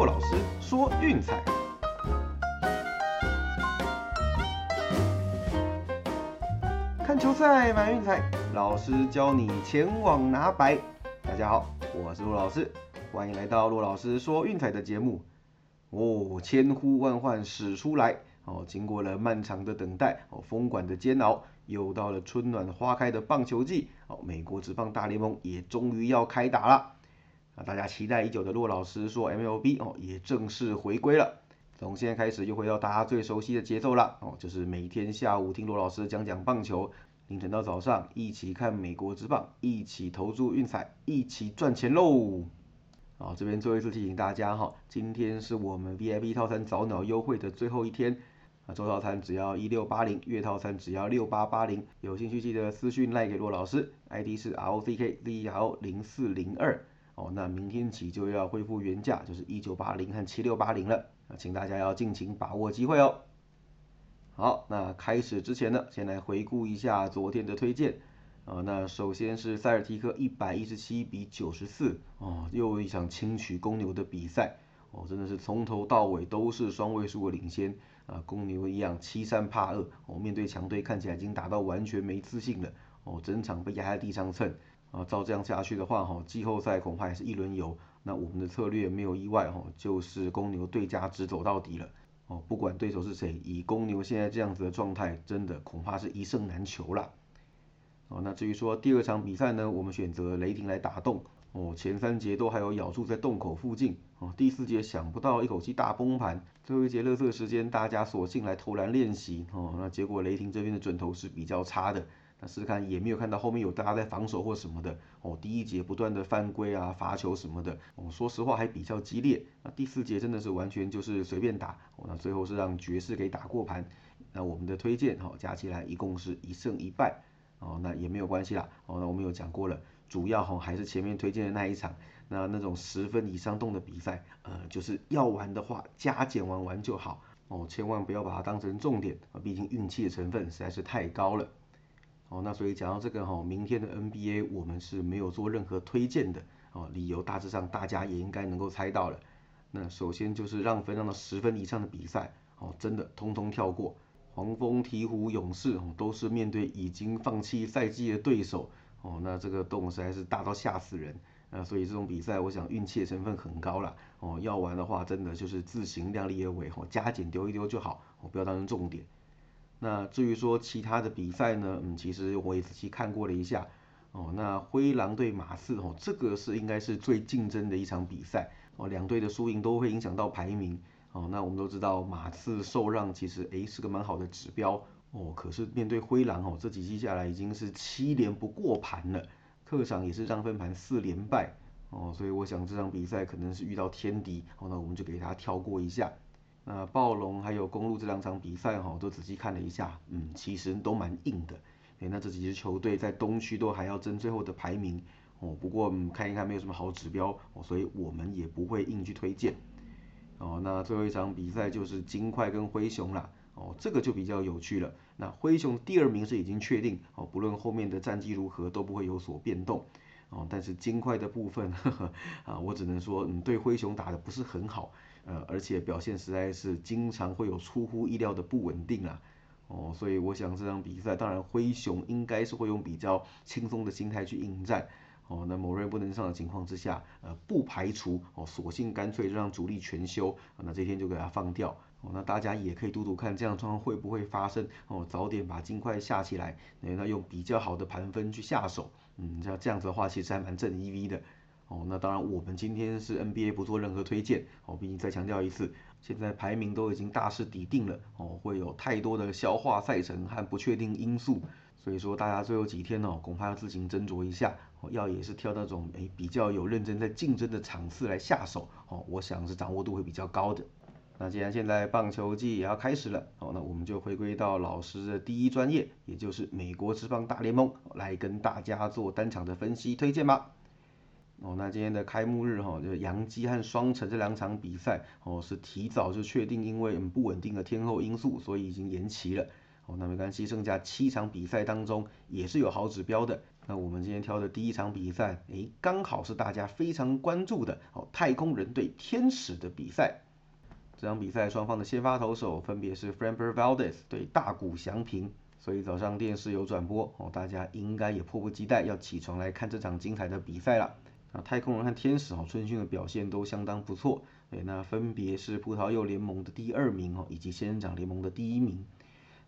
骆老师说运彩，看球赛买运彩，老师教你前往拿白。大家好，我是骆老师，欢迎来到骆老师说运彩的节目。哦，千呼万唤始出来，哦，经过了漫长的等待，哦，封管的煎熬，又到了春暖花开的棒球季，哦，美国职棒大联盟也终于要开打了。啊，大家期待已久的骆老师说 MLB 哦，也正式回归了。从现在开始又回到大家最熟悉的节奏了，哦，就是每天下午听骆老师讲讲棒球，凌晨到早上一起看美国之棒，一起投注运彩，一起赚钱喽。哦，这边最后一次提醒大家哈，今天是我们 VIP 套餐早鸟优惠的最后一天，啊，周套餐只要一六八零，月套餐只要六八八零，有兴趣记得私讯赖给骆老师，ID 是 R O C K Z E R 零四零二，哦，那明天起就要恢复原价，就是一九八零和七六八零了，啊，请大家要尽情把握机会哦。好，那开始之前呢，先来回顾一下昨天的推荐。啊，那首先是塞尔提克一百一十七比九十四，哦，又一场轻取公牛的比赛，哦，真的是从头到尾都是双位数的领先，啊，公牛一样欺善怕恶，哦，面对强队看起来已经打到完全没自信了，哦，整场被压在地上蹭，啊，照这样下去的话，哈，季后赛恐怕也是一轮游，那我们的策略没有意外，哈，就是公牛对家直走到底了，哦，不管对手是谁，以公牛现在这样子的状态，真的恐怕是一胜难求了。哦，那至于说第二场比赛呢，我们选择雷霆来打洞。哦，前三节都还有咬住在洞口附近。哦，第四节想不到一口气大崩盘，最后一节乐色时间大家索性来投篮练习。哦，那结果雷霆这边的准头是比较差的。那试试看也没有看到后面有大家在防守或什么的。哦，第一节不断的犯规啊、罚球什么的。哦，说实话还比较激烈。那第四节真的是完全就是随便打。那最后是让爵士给打过盘。那我们的推荐，哦，加起来一共是一胜一败。哦，那也没有关系啦。哦，那我们有讲过了，主要哈还是前面推荐的那一场，那那种十分以上动的比赛，呃，就是要玩的话加减玩玩就好。哦，千万不要把它当成重点啊，毕竟运气的成分实在是太高了。哦，那所以讲到这个哈，明天的 NBA 我们是没有做任何推荐的。哦，理由大致上大家也应该能够猜到了。那首先就是让分让到十分以上的比赛，哦，真的通通跳过。黄蜂、鹈鹕、勇士哦，都是面对已经放弃赛季的对手哦，那这个洞实在是大到吓死人啊！所以这种比赛，我想运气的成分很高了哦。要玩的话，真的就是自行量力而为哦，加减丢一丢就好哦，不要当成重点。那至于说其他的比赛呢，嗯，其实我也仔细看过了一下哦。那灰狼对马刺哦，这个是应该是最竞争的一场比赛哦，两队的输赢都会影响到排名。哦，那我们都知道马刺受让其实诶是个蛮好的指标哦，可是面对灰狼哦，这几季下来已经是七连不过盘了，客场也是让分盘四连败哦，所以我想这场比赛可能是遇到天敌哦，那我们就给他跳过一下。那暴龙还有公路这两场比赛哈，都仔细看了一下，嗯，其实都蛮硬的，诶，那这几支球队在东区都还要争最后的排名哦，不过嗯看一看没有什么好指标哦，所以我们也不会硬去推荐。哦，那最后一场比赛就是金块跟灰熊啦。哦，这个就比较有趣了。那灰熊第二名是已经确定，哦，不论后面的战绩如何都不会有所变动。哦，但是金块的部分，呵 呵啊，我只能说，嗯，对灰熊打的不是很好，呃，而且表现实在是经常会有出乎意料的不稳定啊。哦，所以我想这场比赛，当然灰熊应该是会用比较轻松的心态去应战。哦，那某人不能上的情况之下，呃，不排除哦，索性干脆就让主力全休，那这天就给他放掉。哦，那大家也可以赌赌看，这样状况会不会发生？哦，早点把金块下起来，那用比较好的盘分去下手。嗯，像这样子的话，其实还蛮正 EV 的。哦，那当然我们今天是 NBA 不做任何推荐。哦，毕竟再强调一次，现在排名都已经大势底定了。哦，会有太多的消化赛程和不确定因素。所以说，大家最后几天哦，恐怕要自行斟酌一下，要也是挑那种诶比较有认真在竞争的场次来下手，哦，我想是掌握度会比较高的。那既然现在棒球季也要开始了，哦，那我们就回归到老师的第一专业，也就是美国职棒大联盟，来跟大家做单场的分析推荐吧。哦，那今天的开幕日哈，就是杨基和双城这两场比赛，哦，是提早就确定，因为不稳定的天候因素，所以已经延期了。哦那没关系，剩下七场比赛当中也是有好指标的。那我们今天挑的第一场比赛，诶，刚好是大家非常关注的哦，太空人对天使的比赛。这场比赛双方的先发投手分别是 Framber Valdez 对大谷翔平，所以早上电视有转播哦，大家应该也迫不及待要起床来看这场精彩的比赛了。啊太空人和天使哦，春训的表现都相当不错，对，那分别是葡萄柚联盟的第二名哦，以及仙人掌联盟的第一名。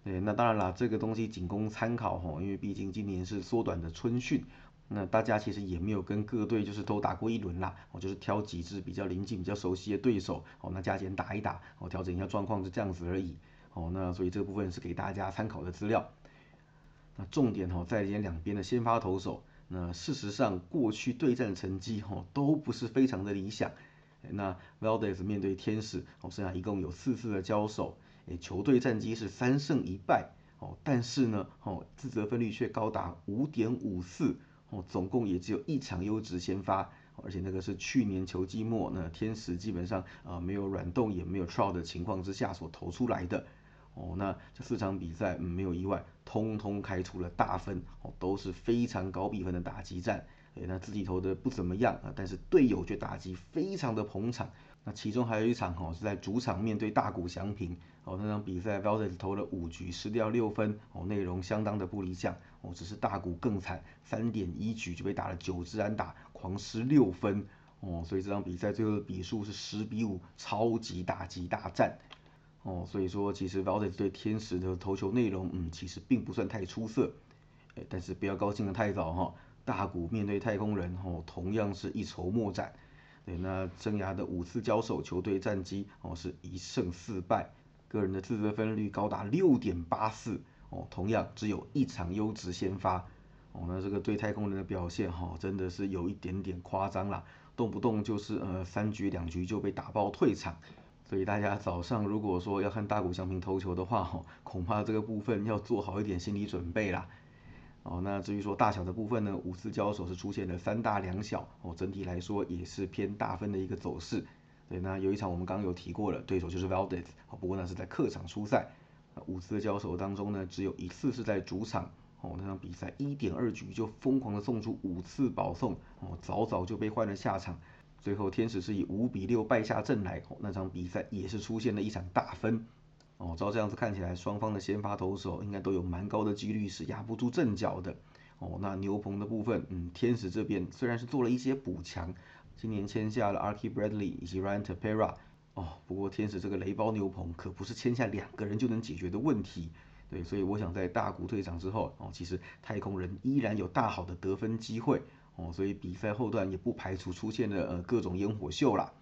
对，那当然啦，这个东西仅供参考哈，因为毕竟今年是缩短的春训，那大家其实也没有跟各队就是都打过一轮啦，我就是挑几支比较临近、比较熟悉的对手，哦，那加减打一打，哦，调整一下状况，就这样子而已，哦，那所以这部分是给大家参考的资料。那重点哈，在今天两边的先发投手，那事实上过去对战成绩哈都不是非常的理想，那 Valdez 面对天使，哦，剩下一共有四次的交手。诶，球队战绩是三胜一败哦，但是呢，哦，自责分率却高达五点五四哦，总共也只有一场优质先发，而且那个是去年球季末那天使基本上啊没有软动也没有 trout 的情况之下所投出来的哦，那这四场比赛嗯没有意外，通通开出了大分哦，都是非常高比分的打击战，诶，那自己投的不怎么样啊，但是队友却打击非常的捧场。那其中还有一场哦，是在主场面对大谷翔平。哦，那场比赛 Valdez 投了五局失掉六分哦，内容相当的不理想哦，只是大谷更惨，三点一局就被打了九支安打，狂失六分。哦，所以这场比赛最后的比数是十比五，超级打击大战。哦，所以说其实 Valdez 对天使的投球内容嗯，其实并不算太出色，哎，但是不要高兴的太早哈，大谷面对太空人哦，同样是一筹莫展。对，那生涯的五次交手，球队战绩哦是一胜四败，个人的自责分率高达六点八四哦，同样只有一场优质先发哦，那这个对太空人的表现哈真的是有一点点夸张啦，动不动就是呃三局两局就被打爆退场，所以大家早上如果说要看大谷翔平投球的话哦，恐怕这个部分要做好一点心理准备啦。哦，那至于说大小的部分呢，五次交手是出现了三大两小，哦，整体来说也是偏大分的一个走势。对，那有一场我们刚刚有提过了，对手就是 Valdez，哦，不过那是在客场出赛。五次的交手当中呢，只有一次是在主场，哦，那场比赛一点二局就疯狂的送出五次保送，哦，早早就被换了下场。最后天使是以五比六败下阵来，哦，那场比赛也是出现了一场大分。哦，照这样子看起来，双方的先发投手应该都有蛮高的几率是压不住阵脚的。哦，那牛棚的部分，嗯，天使这边虽然是做了一些补强，今年签下了 Arky Bradley 以及 Ryan Tepera，哦，不过天使这个雷包牛棚可不是签下两个人就能解决的问题。对，所以我想在大谷退场之后，哦，其实太空人依然有大好的得分机会。哦，所以比赛后段也不排除出现了呃各种烟火秀啦。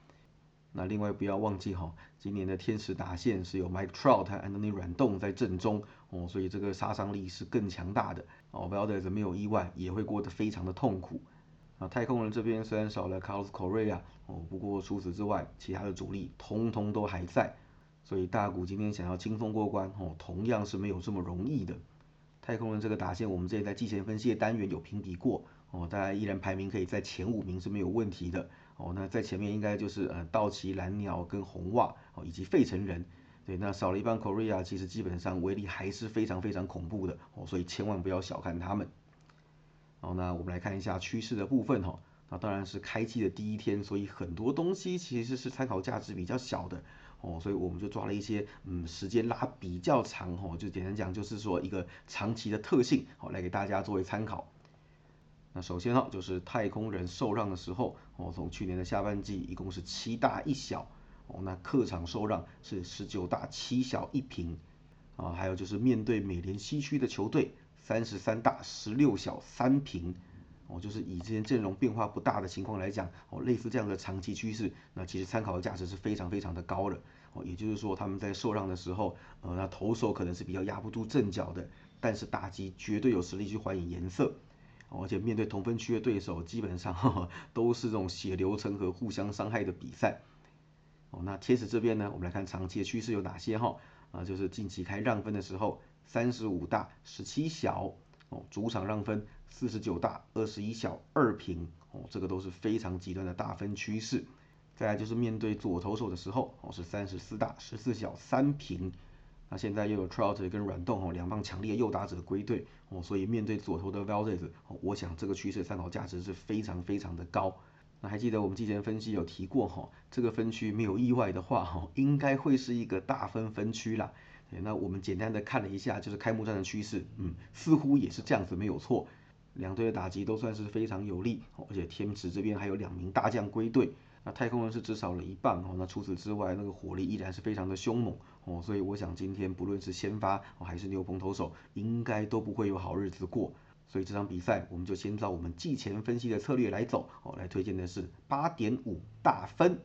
那另外不要忘记哈，今年的天使打线是有 Mike Trout 和 Anthony 软动在阵中哦，所以这个杀伤力是更强大的哦。v a l d e z 没有意外也会过得非常的痛苦。啊，太空人这边虽然少了 Carlos Correa 哦，不过除此之外，其他的主力通通都还在，所以大谷今天想要轻松过关哦，同样是没有这么容易的。太空人这个打线，我们之前在季前分析的单元有评比过哦，大家依然排名可以在前五名是没有问题的。哦，那在前面应该就是呃道奇蓝鸟跟红袜哦，以及费城人，对，那少了一半 Korea，其实基本上威力还是非常非常恐怖的哦，所以千万不要小看他们。哦，那我们来看一下趋势的部分哈，那当然是开季的第一天，所以很多东西其实是参考价值比较小的哦，所以我们就抓了一些嗯时间拉比较长哦，就简单讲就是说一个长期的特性哦，来给大家作为参考。那首先哈，就是太空人受让的时候，哦，从去年的下半季一共是七大一小，哦，那客场受让是十九大七小一平，啊，还有就是面对美联西区的球队，三十三大十六小三平，哦，就是以这些阵容变化不大的情况来讲，哦，类似这样的长期趋势，那其实参考的价值是非常非常的高的，哦，也就是说他们在受让的时候，呃，那投手可能是比较压不住阵脚的，但是打击绝对有实力去还以颜色。而且面对同分区的对手，基本上都是这种血流成河、互相伤害的比赛。哦，那天使这边呢，我们来看长期的趋势有哪些哈？啊，就是近期开让分的时候，三十五大十七小哦，主场让分四十九大二十一小二平哦，这个都是非常极端的大分趋势。再来就是面对左投手的时候哦，是三十四大十四小三平。那现在又有 Trout 跟软动哦两方强烈右打者归队哦，所以面对左投的 Valdez，我想这个趋势参考价值是非常非常的高。那还记得我们之前分析有提过哈，这个分区没有意外的话哈，应该会是一个大分分区啦。那我们简单的看了一下，就是开幕战的趋势，嗯，似乎也是这样子没有错。两队的打击都算是非常有利，而且天池这边还有两名大将归队，那太空人是只少了一半哦。那除此之外，那个火力依然是非常的凶猛哦，所以我想今天不论是先发还是牛棚投手，应该都不会有好日子过。所以这场比赛我们就先照我们季前分析的策略来走哦，来推荐的是八点五大分。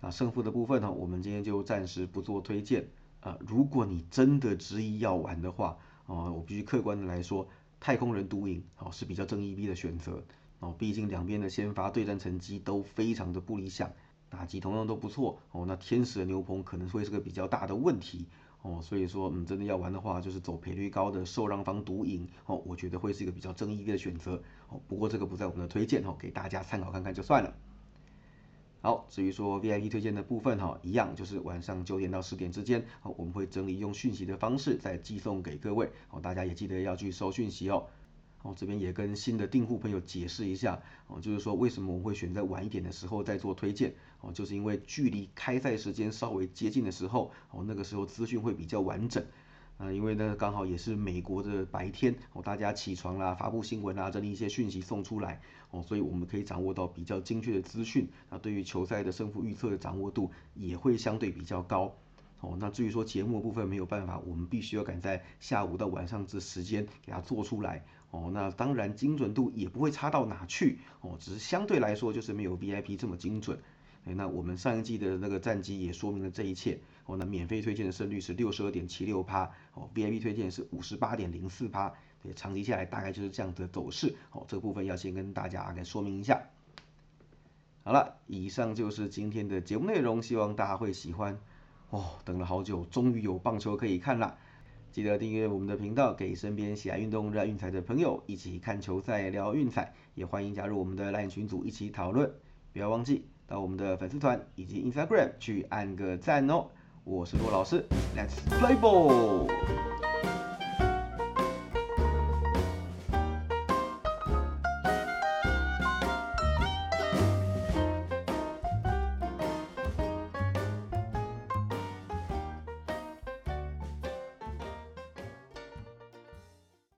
那胜负的部分呢，我们今天就暂时不做推荐啊。如果你真的执意要玩的话哦，我必须客观的来说。太空人独赢，哦是比较正义逼的选择，哦毕竟两边的先发对战成绩都非常的不理想，打击同样都不错，哦那天使的牛棚可能会是个比较大的问题，哦所以说嗯真的要玩的话，就是走赔率高的受让方独赢，哦我觉得会是一个比较正义的选择，哦不过这个不在我们的推荐，哦给大家参考看看就算了。好，至于说 VIP 推荐的部分哈，一样就是晚上九点到十点之间，好，我们会整理用讯息的方式再寄送给各位，哦，大家也记得要去收讯息哦。哦，这边也跟新的订户朋友解释一下，哦，就是说为什么我们会选在晚一点的时候再做推荐，哦，就是因为距离开赛时间稍微接近的时候，哦，那个时候资讯会比较完整。啊，因为呢刚好也是美国的白天哦，大家起床啦，发布新闻啦，整理一些讯息送出来哦，所以我们可以掌握到比较精确的资讯。那对于球赛的胜负预测的掌握度也会相对比较高哦。那至于说节目部分没有办法，我们必须要赶在下午到晚上这时间给它做出来哦。那当然精准度也不会差到哪去哦，只是相对来说就是没有 VIP 这么精准。哎，那我们上一季的那个战绩也说明了这一切。哦，那免费推荐的胜率是六十二点七六趴，哦，VIP 推荐是五十八点零四趴，对，长期下来大概就是这样的走势。哦，这个部分要先跟大家给说明一下。好了，以上就是今天的节目内容，希望大家会喜欢。哦，等了好久，终于有棒球可以看了。记得订阅我们的频道，给身边喜爱运动、热爱运彩的朋友一起看球赛、聊运彩，也欢迎加入我们的 LINE 群组一起讨论。不要忘记到我们的粉丝团以及 Instagram 去按个赞哦。我是骆老师，Let's play ball。